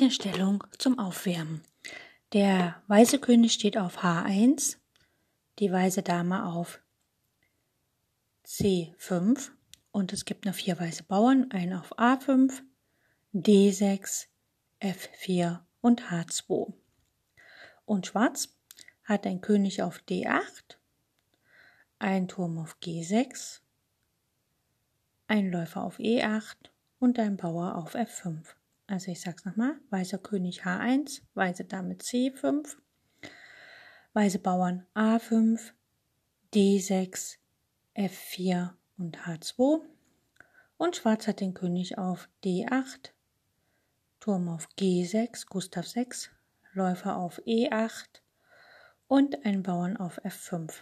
Eine Stellung zum Aufwärmen. Der weiße König steht auf H1, die weiße Dame auf C5 und es gibt noch vier weiße Bauern, einen auf A5, D6, F4 und H2. Und Schwarz hat ein König auf D8, ein Turm auf G6, ein Läufer auf E8 und ein Bauer auf F5. Also ich sag's nochmal, weißer König H1, weiße Dame C5, weiße Bauern A5, D6, F4 und H2 und Schwarz hat den König auf D8, Turm auf G6, Gustav 6, Läufer auf E8 und einen Bauern auf F5.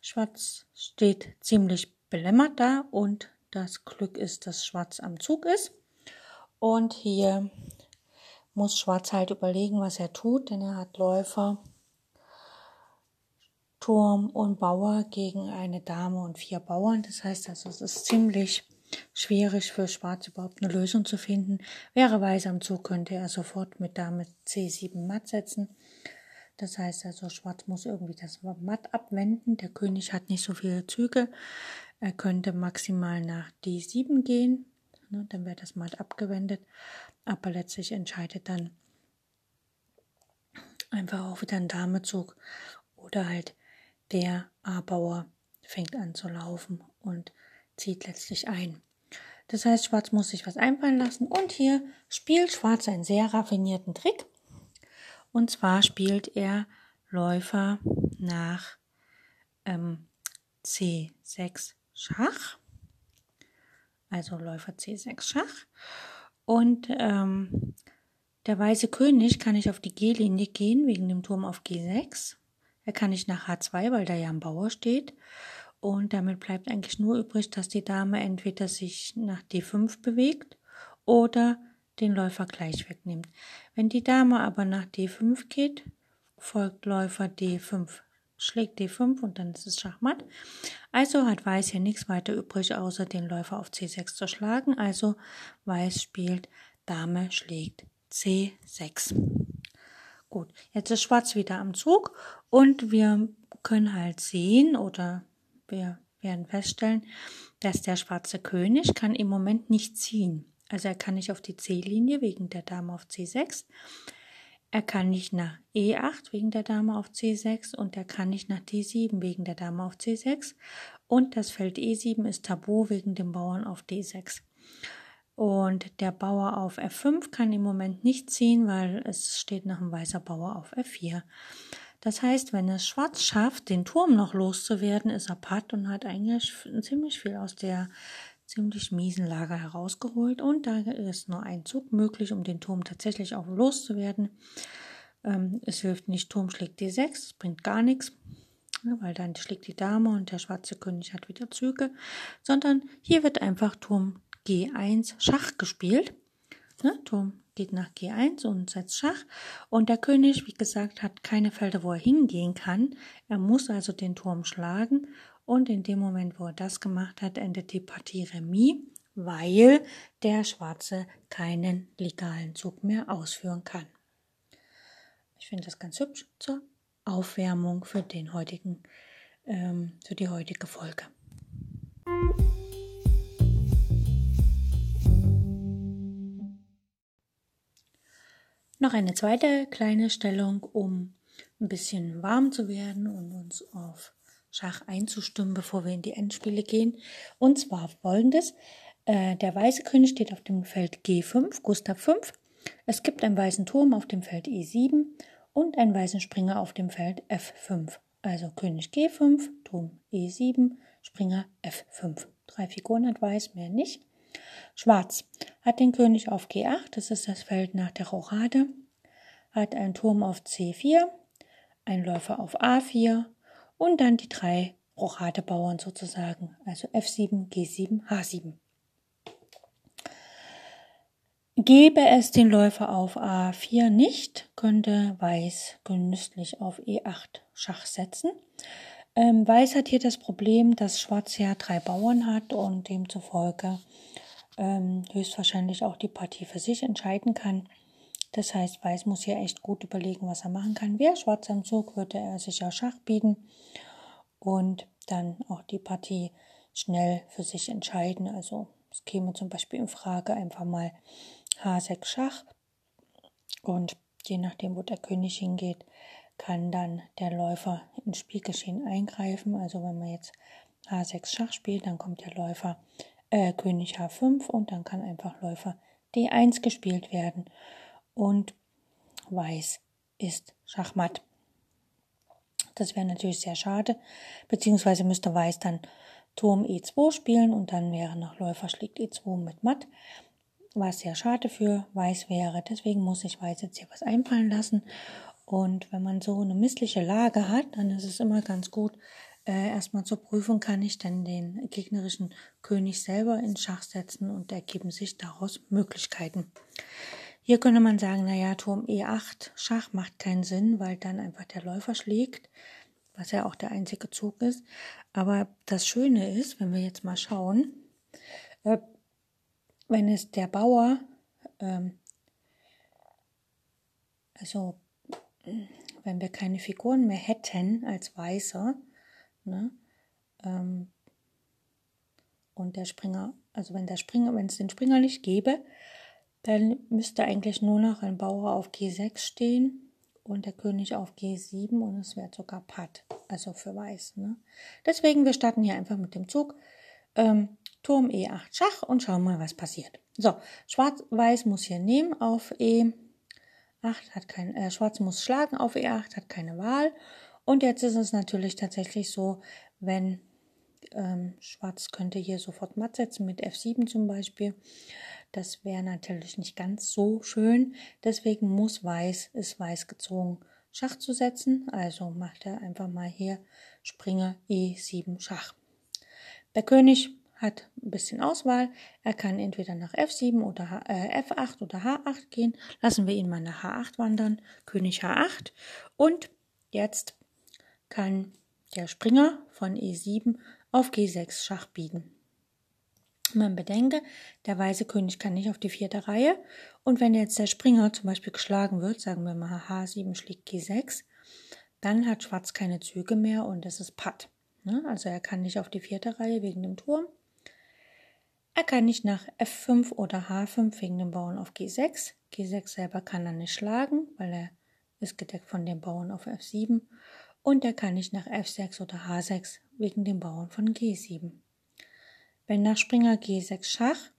Schwarz steht ziemlich belämmert da und das Glück ist, dass Schwarz am Zug ist. Und hier muss Schwarz halt überlegen, was er tut, denn er hat Läufer, Turm und Bauer gegen eine Dame und vier Bauern. Das heißt also, es ist ziemlich schwierig für Schwarz überhaupt eine Lösung zu finden. Wäre Weiß am Zug, könnte er sofort mit Dame C7 matt setzen. Das heißt also, Schwarz muss irgendwie das Matt abwenden. Der König hat nicht so viele Züge. Er könnte maximal nach D7 gehen. Ne? Dann wird das mal abgewendet. Aber letztlich entscheidet dann einfach auch wieder ein Damezug oder halt der A-Bauer fängt an zu laufen und zieht letztlich ein. Das heißt, Schwarz muss sich was einfallen lassen und hier spielt Schwarz einen sehr raffinierten Trick. Und zwar spielt er Läufer nach ähm, C6 Schach also Läufer C6 Schach. Und ähm, der weiße König kann nicht auf die G-Linie gehen wegen dem Turm auf G6. Er kann nicht nach H2, weil da ja ein Bauer steht. Und damit bleibt eigentlich nur übrig, dass die Dame entweder sich nach D5 bewegt oder den Läufer gleich wegnimmt. Wenn die Dame aber nach D5 geht, folgt Läufer D5 schlägt D5 und dann ist es Schachmatt. Also hat Weiß hier nichts weiter übrig, außer den Läufer auf C6 zu schlagen. Also Weiß spielt Dame schlägt C6. Gut, jetzt ist Schwarz wieder am Zug und wir können halt sehen oder wir werden feststellen, dass der schwarze König kann im Moment nicht ziehen. Also er kann nicht auf die C-Linie wegen der Dame auf C6. Er kann nicht nach E8 wegen der Dame auf C6 und er kann nicht nach D7 wegen der Dame auf C6 und das Feld E7 ist tabu wegen dem Bauern auf D6. Und der Bauer auf F5 kann im Moment nicht ziehen, weil es steht noch ein weißer Bauer auf F4. Das heißt, wenn es schwarz schafft, den Turm noch loszuwerden, ist er patt und hat eigentlich ziemlich viel aus der ziemlich miesen Lager herausgeholt und da ist nur ein Zug möglich, um den Turm tatsächlich auch loszuwerden. Ähm, es hilft nicht, Turm schlägt D6, es bringt gar nichts, weil dann schlägt die Dame und der schwarze König hat wieder Züge, sondern hier wird einfach Turm G1 Schach gespielt. Ne? Turm geht nach G1 und setzt Schach. Und der König, wie gesagt, hat keine Felder, wo er hingehen kann. Er muss also den Turm schlagen und in dem Moment, wo er das gemacht hat, endet die Partie Remis, weil der Schwarze keinen legalen Zug mehr ausführen kann. Ich finde das ganz hübsch zur Aufwärmung für den heutigen, ähm, für die heutige Folge. Noch eine zweite kleine Stellung, um ein bisschen warm zu werden und uns auf Schach einzustimmen, bevor wir in die Endspiele gehen. Und zwar folgendes. Äh, der weiße König steht auf dem Feld G5, Gustav 5. Es gibt einen weißen Turm auf dem Feld E7 und einen weißen Springer auf dem Feld F5. Also König G5, Turm E7, Springer F5. Drei Figuren hat Weiß, mehr nicht. Schwarz hat den König auf G8, das ist das Feld nach der Rochade, hat einen Turm auf C4, einen Läufer auf A4 und dann die drei Rochadebauern sozusagen, also F7, G7, H7. Gäbe es den Läufer auf A4 nicht, könnte Weiß genüsslich auf E8 Schach setzen. Ähm, Weiß hat hier das Problem, dass Schwarz ja drei Bauern hat und demzufolge ähm, höchstwahrscheinlich auch die Partie für sich entscheiden kann. Das heißt, Weiß muss hier echt gut überlegen, was er machen kann. Wäre Schwarz am Zug, würde er sich ja Schach bieten und dann auch die Partie schnell für sich entscheiden. Also es käme zum Beispiel in Frage einfach mal H6 Schach und je nachdem, wo der König hingeht, kann dann der Läufer ins Spielgeschehen eingreifen. Also wenn man jetzt H6 Schach spielt, dann kommt der Läufer äh, König H5 und dann kann einfach Läufer D1 gespielt werden und Weiß ist Schachmatt. Das wäre natürlich sehr schade, beziehungsweise müsste Weiß dann Turm E2 spielen und dann wäre noch Läufer schlägt E2 mit Matt, was sehr schade für Weiß wäre. Deswegen muss ich Weiß jetzt hier was einfallen lassen. Und wenn man so eine missliche Lage hat, dann ist es immer ganz gut, äh, erstmal zur Prüfung kann ich dann den gegnerischen König selber in Schach setzen und ergeben sich daraus Möglichkeiten. Hier könnte man sagen, naja, Turm E8 Schach macht keinen Sinn, weil dann einfach der Läufer schlägt, was ja auch der einzige Zug ist. Aber das Schöne ist, wenn wir jetzt mal schauen, äh, wenn es der Bauer, ähm, also wenn wir keine Figuren mehr hätten als Weißer, ne, ähm, und der Springer, also wenn der Springer, wenn es den Springer nicht gäbe, dann müsste eigentlich nur noch ein Bauer auf G6 stehen und der König auf G7 und es wäre sogar Patt, also für Weiß. Ne? Deswegen, wir starten hier einfach mit dem Zug. Ähm, Turm E8 Schach und schauen mal, was passiert. So, Schwarz-Weiß muss hier nehmen auf E8, hat kein, äh, Schwarz muss schlagen auf E8, hat keine Wahl. Und jetzt ist es natürlich tatsächlich so, wenn ähm, Schwarz könnte hier sofort matt setzen mit F7 zum Beispiel. Das wäre natürlich nicht ganz so schön. Deswegen muss Weiß, ist Weiß gezwungen, Schach zu setzen. Also macht er einfach mal hier Springer E7 Schach. Der König hat ein bisschen Auswahl. Er kann entweder nach F7 oder H, äh, F8 oder H8 gehen. Lassen wir ihn mal nach H8 wandern. König H8. Und jetzt kann der Springer von E7 auf G6 Schach bieten. Man bedenke, der weiße König kann nicht auf die vierte Reihe. Und wenn jetzt der Springer zum Beispiel geschlagen wird, sagen wir mal H7 schlägt G6, dann hat Schwarz keine Züge mehr und es ist Patt. Ne? Also er kann nicht auf die vierte Reihe wegen dem Turm. Er kann nicht nach F5 oder H5 wegen dem Bauern auf G6. G6 selber kann er nicht schlagen, weil er ist gedeckt von dem Bauern auf F7. Und er kann nicht nach F6 oder H6 wegen dem Bauern von G7. Wenn nach Springer G6 Schach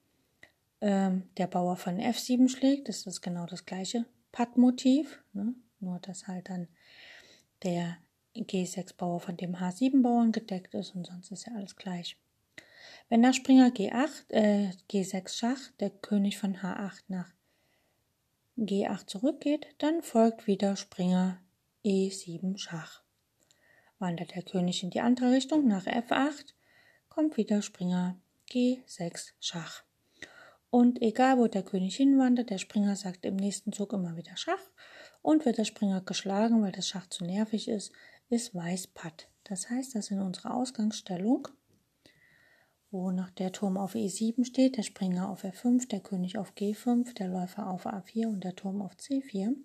ähm, der Bauer von F7 schlägt, ist das genau das gleiche Pattmotiv, ne? nur dass halt dann der G6-Bauer von dem H7-Bauern gedeckt ist und sonst ist ja alles gleich. Wenn nach Springer G8, äh, G6 Schach der König von H8 nach G8 zurückgeht, dann folgt wieder Springer E7 Schach. Wandert der König in die andere Richtung nach F8, kommt wieder Springer G6 Schach. Und egal wo der König hinwandert, der Springer sagt im nächsten Zug immer wieder Schach. Und wird der Springer geschlagen, weil das Schach zu nervig ist, ist Weiß Patt. Das heißt, dass in unserer Ausgangsstellung, wo noch der Turm auf E7 steht, der Springer auf F5, der König auf G5, der Läufer auf A4 und der Turm auf C4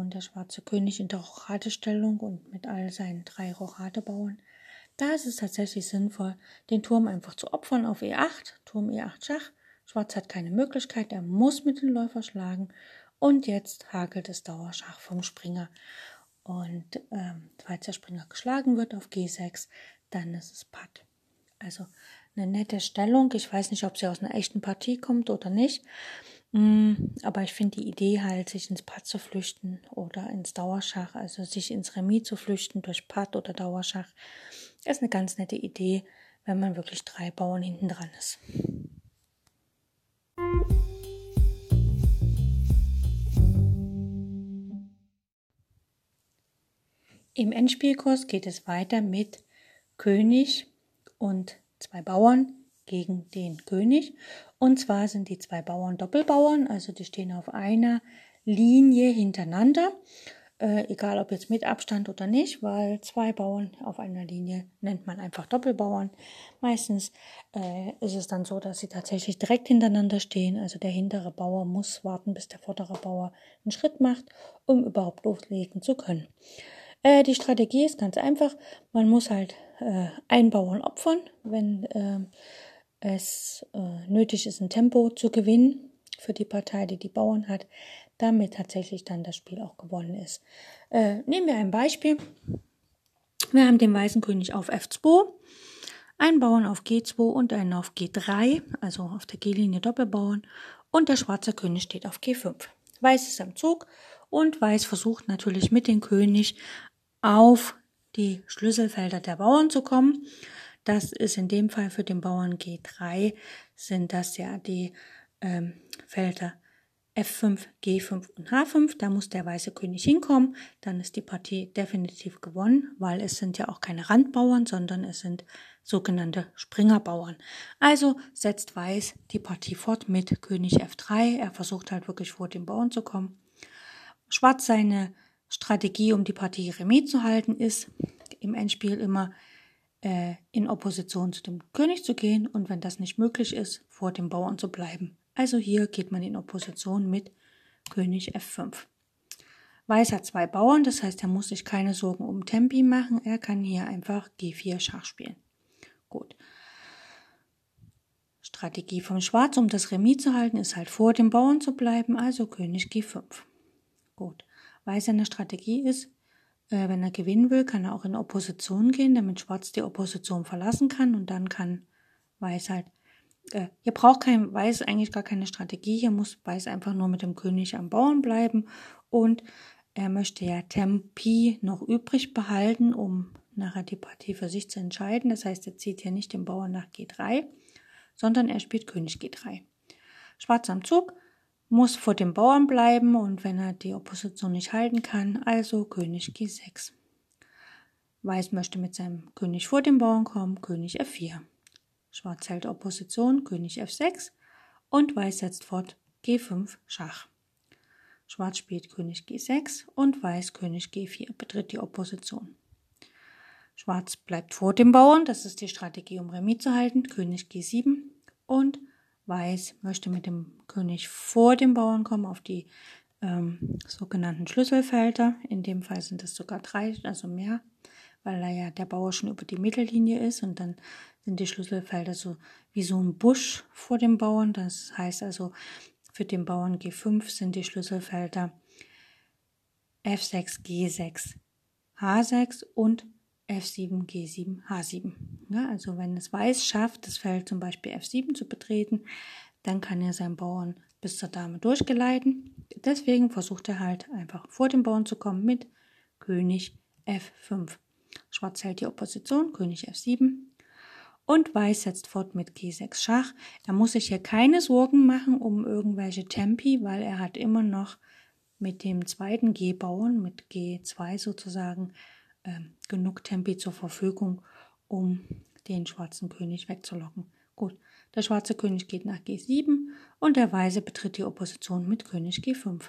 und der schwarze König in der Rochadestellung und mit all seinen drei Rochadebauern da ist es tatsächlich sinnvoll, den Turm einfach zu opfern auf E8, Turm E8 Schach. Schwarz hat keine Möglichkeit, er muss mit dem Läufer schlagen. Und jetzt hakelt es Dauerschach vom Springer. Und ähm, falls der Springer geschlagen wird auf G6, dann ist es Patt. Also eine nette Stellung. Ich weiß nicht, ob sie aus einer echten Partie kommt oder nicht. Mm, aber ich finde die Idee halt, sich ins Pad zu flüchten oder ins Dauerschach, also sich ins Remis zu flüchten durch Pad oder Dauerschach, ist eine ganz nette Idee, wenn man wirklich drei Bauern hinten dran ist. Im Endspielkurs geht es weiter mit König und zwei Bauern gegen den König. Und zwar sind die zwei Bauern Doppelbauern, also die stehen auf einer Linie hintereinander äh, egal ob jetzt mit Abstand oder nicht, weil zwei Bauern auf einer Linie nennt man einfach Doppelbauern. Meistens äh, ist es dann so, dass sie tatsächlich direkt hintereinander stehen. Also der hintere Bauer muss warten, bis der vordere Bauer einen Schritt macht, um überhaupt loslegen zu können. Äh, die Strategie ist ganz einfach. Man muss halt äh, einen Bauern opfern, wenn äh, es äh, nötig ist, ein Tempo zu gewinnen für die Partei, die die Bauern hat damit tatsächlich dann das Spiel auch gewonnen ist. Äh, nehmen wir ein Beispiel. Wir haben den weißen König auf F2, einen Bauern auf G2 und einen auf G3, also auf der G-Linie Doppelbauern, und der schwarze König steht auf G5. Weiß ist am Zug und Weiß versucht natürlich mit dem König auf die Schlüsselfelder der Bauern zu kommen. Das ist in dem Fall für den Bauern G3 sind das ja die ähm, Felder F5, G5 und H5, da muss der weiße König hinkommen, dann ist die Partie definitiv gewonnen, weil es sind ja auch keine Randbauern, sondern es sind sogenannte Springerbauern. Also setzt Weiß die Partie fort mit König F3, er versucht halt wirklich vor den Bauern zu kommen. Schwarz seine Strategie, um die Partie remis zu halten, ist im Endspiel immer äh, in Opposition zu dem König zu gehen und wenn das nicht möglich ist, vor dem Bauern zu bleiben. Also hier geht man in Opposition mit König F5. Weiß hat zwei Bauern, das heißt, er muss sich keine Sorgen um Tempi machen. Er kann hier einfach G4 Schach spielen. Gut. Strategie vom Schwarz, um das Remis zu halten, ist halt vor dem Bauern zu bleiben, also König G5. Gut. Weiß seine Strategie ist, äh, wenn er gewinnen will, kann er auch in Opposition gehen, damit Schwarz die Opposition verlassen kann und dann kann Weiß halt äh, hier braucht kein Weiß eigentlich gar keine Strategie. Hier muss Weiß einfach nur mit dem König am Bauern bleiben und er möchte ja Tempi noch übrig behalten, um nachher die Partie für sich zu entscheiden. Das heißt, er zieht hier nicht den Bauern nach G3, sondern er spielt König G3. Schwarz am Zug muss vor dem Bauern bleiben und wenn er die Opposition nicht halten kann, also König G6. Weiß möchte mit seinem König vor dem Bauern kommen, König F4. Schwarz hält Opposition, König F6 und Weiß setzt fort G5 Schach. Schwarz spielt König G6 und Weiß König G4 betritt die Opposition. Schwarz bleibt vor dem Bauern, das ist die Strategie, um Remis zu halten, König G7 und Weiß möchte mit dem König vor dem Bauern kommen auf die ähm, sogenannten Schlüsselfelder. In dem Fall sind es sogar drei, also mehr, weil er ja der Bauer schon über die Mittellinie ist und dann sind die Schlüsselfelder so wie so ein Busch vor dem Bauern. Das heißt also, für den Bauern G5 sind die Schlüsselfelder F6, G6, H6 und F7, G7, H7. Ja, also wenn es Weiß schafft, das Feld zum Beispiel F7 zu betreten, dann kann er seinen Bauern bis zur Dame durchgeleiten. Deswegen versucht er halt einfach vor dem Bauern zu kommen mit König F5. Schwarz hält die Opposition, König F7, und Weiß setzt fort mit G6 Schach. Er muss sich hier keine Sorgen machen um irgendwelche Tempi, weil er hat immer noch mit dem zweiten G-Bauern, mit G2 sozusagen, äh, genug Tempi zur Verfügung, um den schwarzen König wegzulocken. Gut, der schwarze König geht nach G7 und der weiße betritt die Opposition mit König G5.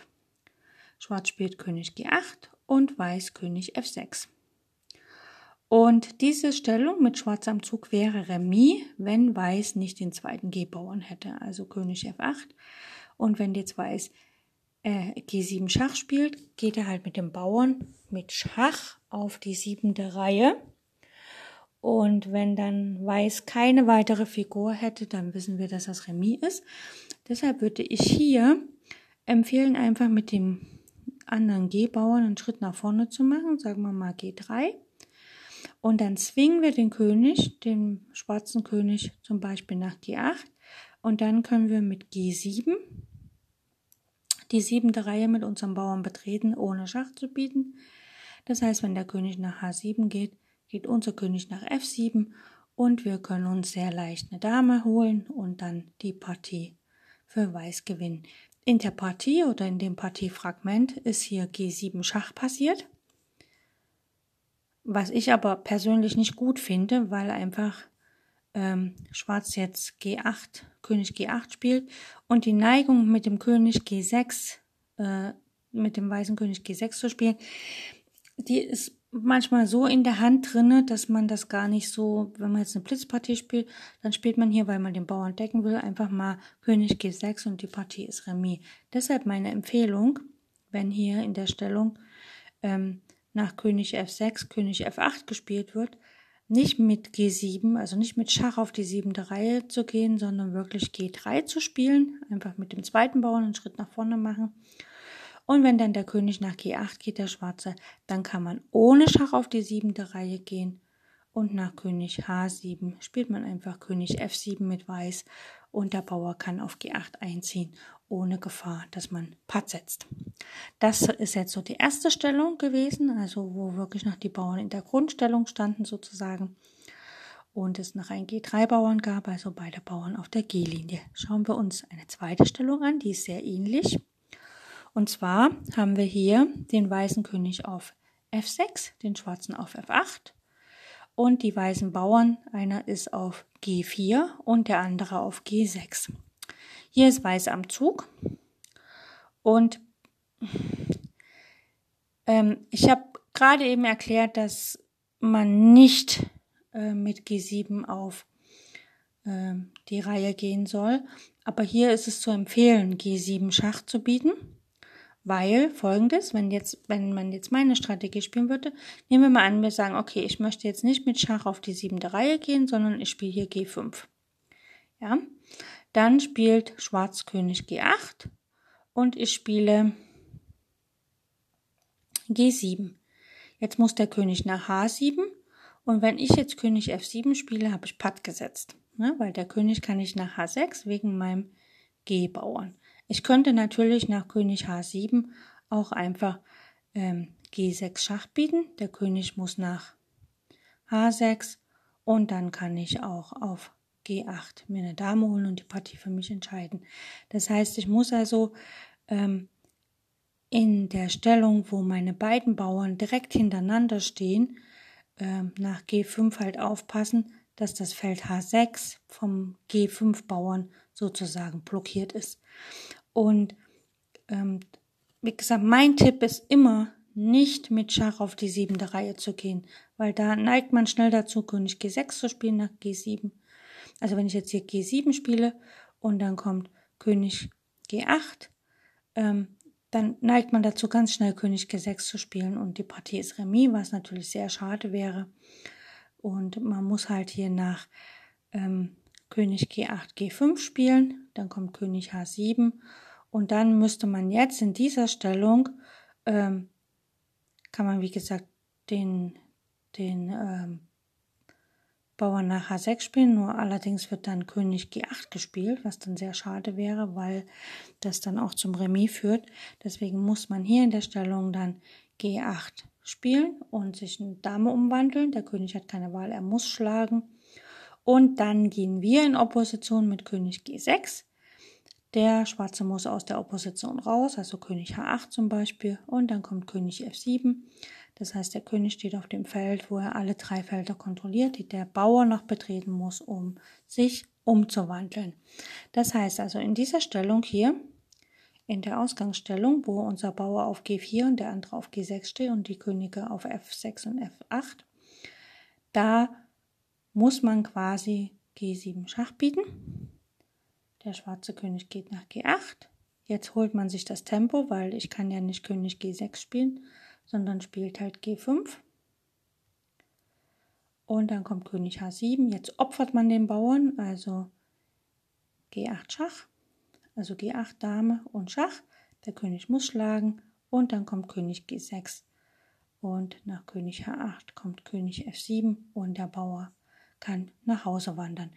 Schwarz spielt König G8 und Weiß König F6. Und diese Stellung mit Schwarz am Zug wäre Remis, wenn Weiß nicht den zweiten G-Bauern hätte, also König F8. Und wenn jetzt Weiß äh, G7 Schach spielt, geht er halt mit dem Bauern mit Schach auf die siebente Reihe. Und wenn dann Weiß keine weitere Figur hätte, dann wissen wir, dass das Remis ist. Deshalb würde ich hier empfehlen, einfach mit dem anderen G-Bauern einen Schritt nach vorne zu machen, sagen wir mal G3. Und dann zwingen wir den König, den schwarzen König zum Beispiel nach G8. Und dann können wir mit G7 die siebente Reihe mit unserem Bauern betreten, ohne Schach zu bieten. Das heißt, wenn der König nach H7 geht, geht unser König nach F7 und wir können uns sehr leicht eine Dame holen und dann die Partie für Weiß gewinnen. In der Partie oder in dem Partiefragment ist hier G7 Schach passiert. was ich aber persönlich nicht gut finde, weil einfach ähm, Schwarz jetzt G8, König G8 spielt und die Neigung mit dem König G6, äh, mit dem weißen König G6 zu spielen, die ist manchmal so in der Hand drinne, dass man das gar nicht so, wenn man jetzt eine Blitzpartie spielt, dann spielt man hier, weil man den Bauern decken will, einfach mal König G6 und die Partie ist Remis. Deshalb meine Empfehlung, wenn hier in der Stellung ähm, nach König F6, König F8 gespielt wird, nicht mit G7, also nicht mit Schach auf die siebente Reihe zu gehen, sondern wirklich G3 zu spielen, einfach mit dem zweiten Bauern einen Schritt nach vorne machen. Und wenn dann der König nach G8 geht, der Schwarze, dann kann man ohne Schach auf die siebente Reihe gehen. Und nach König H7 spielt man einfach König F7 mit Weiß und der Bauer kann auf G8 einziehen, ohne Gefahr, dass man Patt setzt. Das ist jetzt so die erste Stellung gewesen, also wo wirklich noch die Bauern in der Grundstellung standen sozusagen und es noch ein G3-Bauern gab, also beide Bauern auf der G-Linie. Schauen wir uns eine zweite Stellung an, die ist sehr ähnlich. Und zwar haben wir hier den weißen König auf F6, den schwarzen auf F8 und die weißen Bauern. Einer ist auf G4 und der andere auf G6. Hier ist Weiß am Zug und ähm, ich habe gerade eben erklärt, dass man nicht äh, mit G7 auf äh, die Reihe gehen soll. Aber hier ist es zu empfehlen, G7 Schach zu bieten. Weil folgendes, wenn jetzt, wenn man jetzt meine Strategie spielen würde, nehmen wir mal an, wir sagen, okay, ich möchte jetzt nicht mit Schach auf die siebente Reihe gehen, sondern ich spiele hier G5. Ja, dann spielt Schwarz König G8 und ich spiele G7. Jetzt muss der König nach H7 und wenn ich jetzt König F7 spiele, habe ich Patt gesetzt, ne? weil der König kann nicht nach H6 wegen meinem G-Bauern. Ich könnte natürlich nach König H7 auch einfach ähm, G6 Schach bieten. Der König muss nach H6 und dann kann ich auch auf G8 mir eine Dame holen und die Partie für mich entscheiden. Das heißt, ich muss also ähm, in der Stellung, wo meine beiden Bauern direkt hintereinander stehen, ähm, nach G5 halt aufpassen, dass das Feld H6 vom G5 Bauern sozusagen blockiert ist. Und ähm, wie gesagt, mein Tipp ist immer, nicht mit Schach auf die siebente Reihe zu gehen, weil da neigt man schnell dazu, König G6 zu spielen nach G7. Also wenn ich jetzt hier G7 spiele und dann kommt König G8, ähm, dann neigt man dazu, ganz schnell König G6 zu spielen und die Partie ist Remis, was natürlich sehr schade wäre. Und man muss halt hier nach ähm, König G8, G5 spielen, dann kommt König H7 und dann müsste man jetzt in dieser Stellung, ähm, kann man wie gesagt den, den ähm, Bauern nach H6 spielen, nur allerdings wird dann König G8 gespielt, was dann sehr schade wäre, weil das dann auch zum Remis führt. Deswegen muss man hier in der Stellung dann G8 spielen und sich eine Dame umwandeln. Der König hat keine Wahl, er muss schlagen. Und dann gehen wir in Opposition mit König G6. Der Schwarze muss aus der Opposition raus, also König H8 zum Beispiel. Und dann kommt König F7. Das heißt, der König steht auf dem Feld, wo er alle drei Felder kontrolliert, die der Bauer noch betreten muss, um sich umzuwandeln. Das heißt also in dieser Stellung hier, in der Ausgangsstellung, wo unser Bauer auf G4 und der andere auf G6 steht und die Könige auf F6 und F8, da muss man quasi G7 Schach bieten. Der schwarze König geht nach G8. Jetzt holt man sich das Tempo, weil ich kann ja nicht König G6 spielen, sondern spielt halt G5. Und dann kommt König H7. Jetzt opfert man den Bauern, also G8 Schach, also G8 Dame und Schach. Der König muss schlagen und dann kommt König G6. Und nach König H8 kommt König F7 und der Bauer kann nach Hause wandern.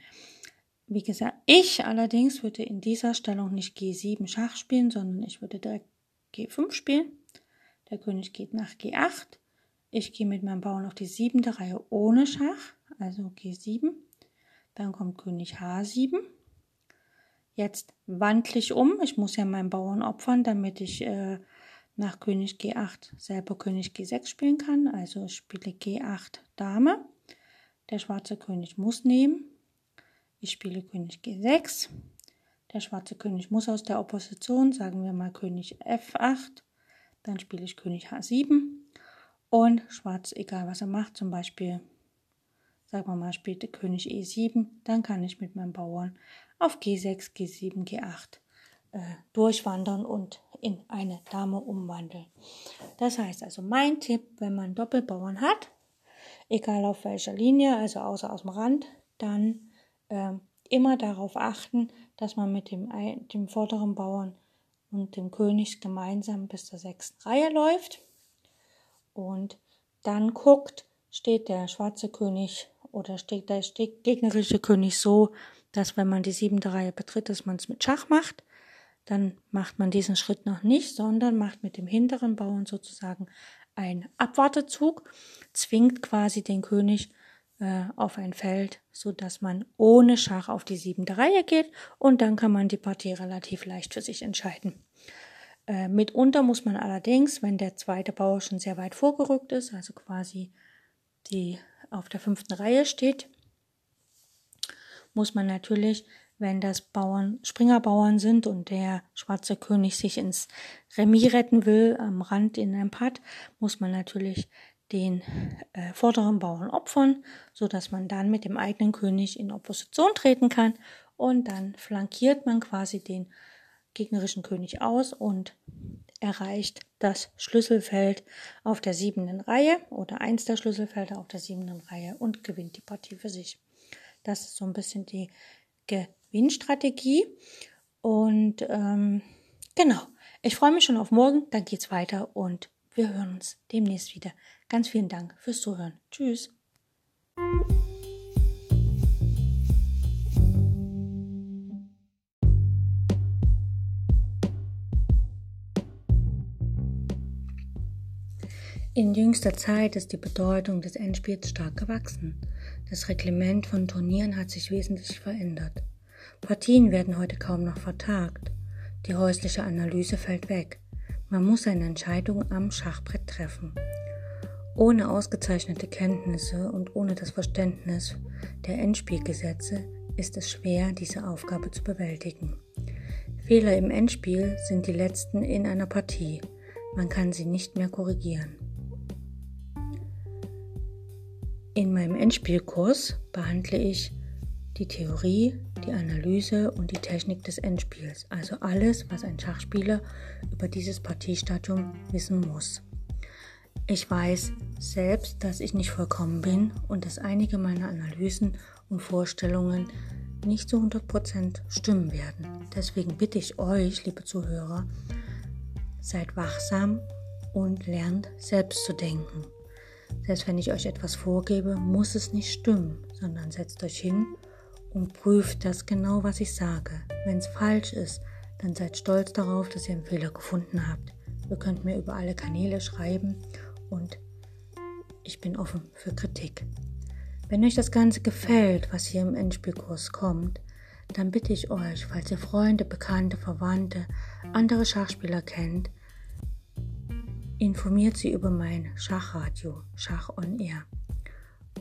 Wie gesagt, ich allerdings würde in dieser Stellung nicht G7 Schach spielen, sondern ich würde direkt G5 spielen. Der König geht nach G8. Ich gehe mit meinem Bauern auf die siebente Reihe ohne Schach, also G7. Dann kommt König H7. Jetzt wandle ich um. Ich muss ja meinen Bauern opfern, damit ich äh, nach König G8 selber König G6 spielen kann. Also spiele G8 Dame. Der schwarze König muss nehmen. Ich spiele König G6. Der schwarze König muss aus der Opposition, sagen wir mal König F8. Dann spiele ich König H7. Und schwarz, egal was er macht, zum Beispiel, sagen wir mal, spielt König E7, dann kann ich mit meinem Bauern auf G6, G7, G8 äh, durchwandern und in eine Dame umwandeln. Das heißt also, mein Tipp, wenn man Doppelbauern hat, egal auf welcher Linie, also außer aus dem Rand, dann äh, immer darauf achten, dass man mit dem, dem vorderen Bauern und dem König gemeinsam bis zur sechsten Reihe läuft. Und dann guckt, steht der schwarze König oder steht der gegnerische König so, dass wenn man die siebte Reihe betritt, dass man es mit Schach macht. Dann macht man diesen Schritt noch nicht, sondern macht mit dem hinteren Bauern sozusagen einen Abwartezug, zwingt quasi den König äh, auf ein Feld, so dass man ohne Schach auf die siebente Reihe geht und dann kann man die Partie relativ leicht für sich entscheiden. Äh, mitunter muss man allerdings, wenn der zweite Bauer schon sehr weit vorgerückt ist, also quasi die auf der fünften Reihe steht, muss man natürlich wenn das Bauern, Springerbauern sind und der schwarze König sich ins Remis retten will, am Rand in einem Pad, muss man natürlich den äh, vorderen Bauern opfern, so dass man dann mit dem eigenen König in Opposition treten kann und dann flankiert man quasi den gegnerischen König aus und erreicht das Schlüsselfeld auf der siebenden Reihe oder eins der Schlüsselfelder auf der siebenden Reihe und gewinnt die Partie für sich. Das ist so ein bisschen die Win-Strategie. Und ähm, genau, ich freue mich schon auf morgen. Dann geht's weiter und wir hören uns demnächst wieder. Ganz vielen Dank fürs Zuhören. Tschüss. In jüngster Zeit ist die Bedeutung des Endspiels stark gewachsen. Das Reglement von Turnieren hat sich wesentlich verändert. Partien werden heute kaum noch vertagt. Die häusliche Analyse fällt weg. Man muss eine Entscheidung am Schachbrett treffen. Ohne ausgezeichnete Kenntnisse und ohne das Verständnis der Endspielgesetze ist es schwer, diese Aufgabe zu bewältigen. Fehler im Endspiel sind die letzten in einer Partie. Man kann sie nicht mehr korrigieren. In meinem Endspielkurs behandle ich die Theorie, die Analyse und die Technik des Endspiels, also alles, was ein Schachspieler über dieses Partiestadium wissen muss. Ich weiß selbst, dass ich nicht vollkommen bin und dass einige meiner Analysen und Vorstellungen nicht zu 100% stimmen werden. Deswegen bitte ich euch, liebe Zuhörer, seid wachsam und lernt selbst zu denken. Selbst wenn ich euch etwas vorgebe, muss es nicht stimmen, sondern setzt euch hin und prüft das genau, was ich sage. Wenn es falsch ist, dann seid stolz darauf, dass ihr einen Fehler gefunden habt. Ihr könnt mir über alle Kanäle schreiben und ich bin offen für Kritik. Wenn euch das Ganze gefällt, was hier im Endspielkurs kommt, dann bitte ich euch, falls ihr Freunde, Bekannte, Verwandte, andere Schachspieler kennt, informiert sie über mein Schachradio, Schach on Air,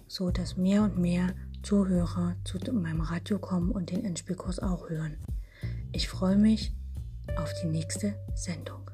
so dass mehr und mehr Zuhörer zu meinem Radio kommen und den Endspielkurs auch hören. Ich freue mich auf die nächste Sendung.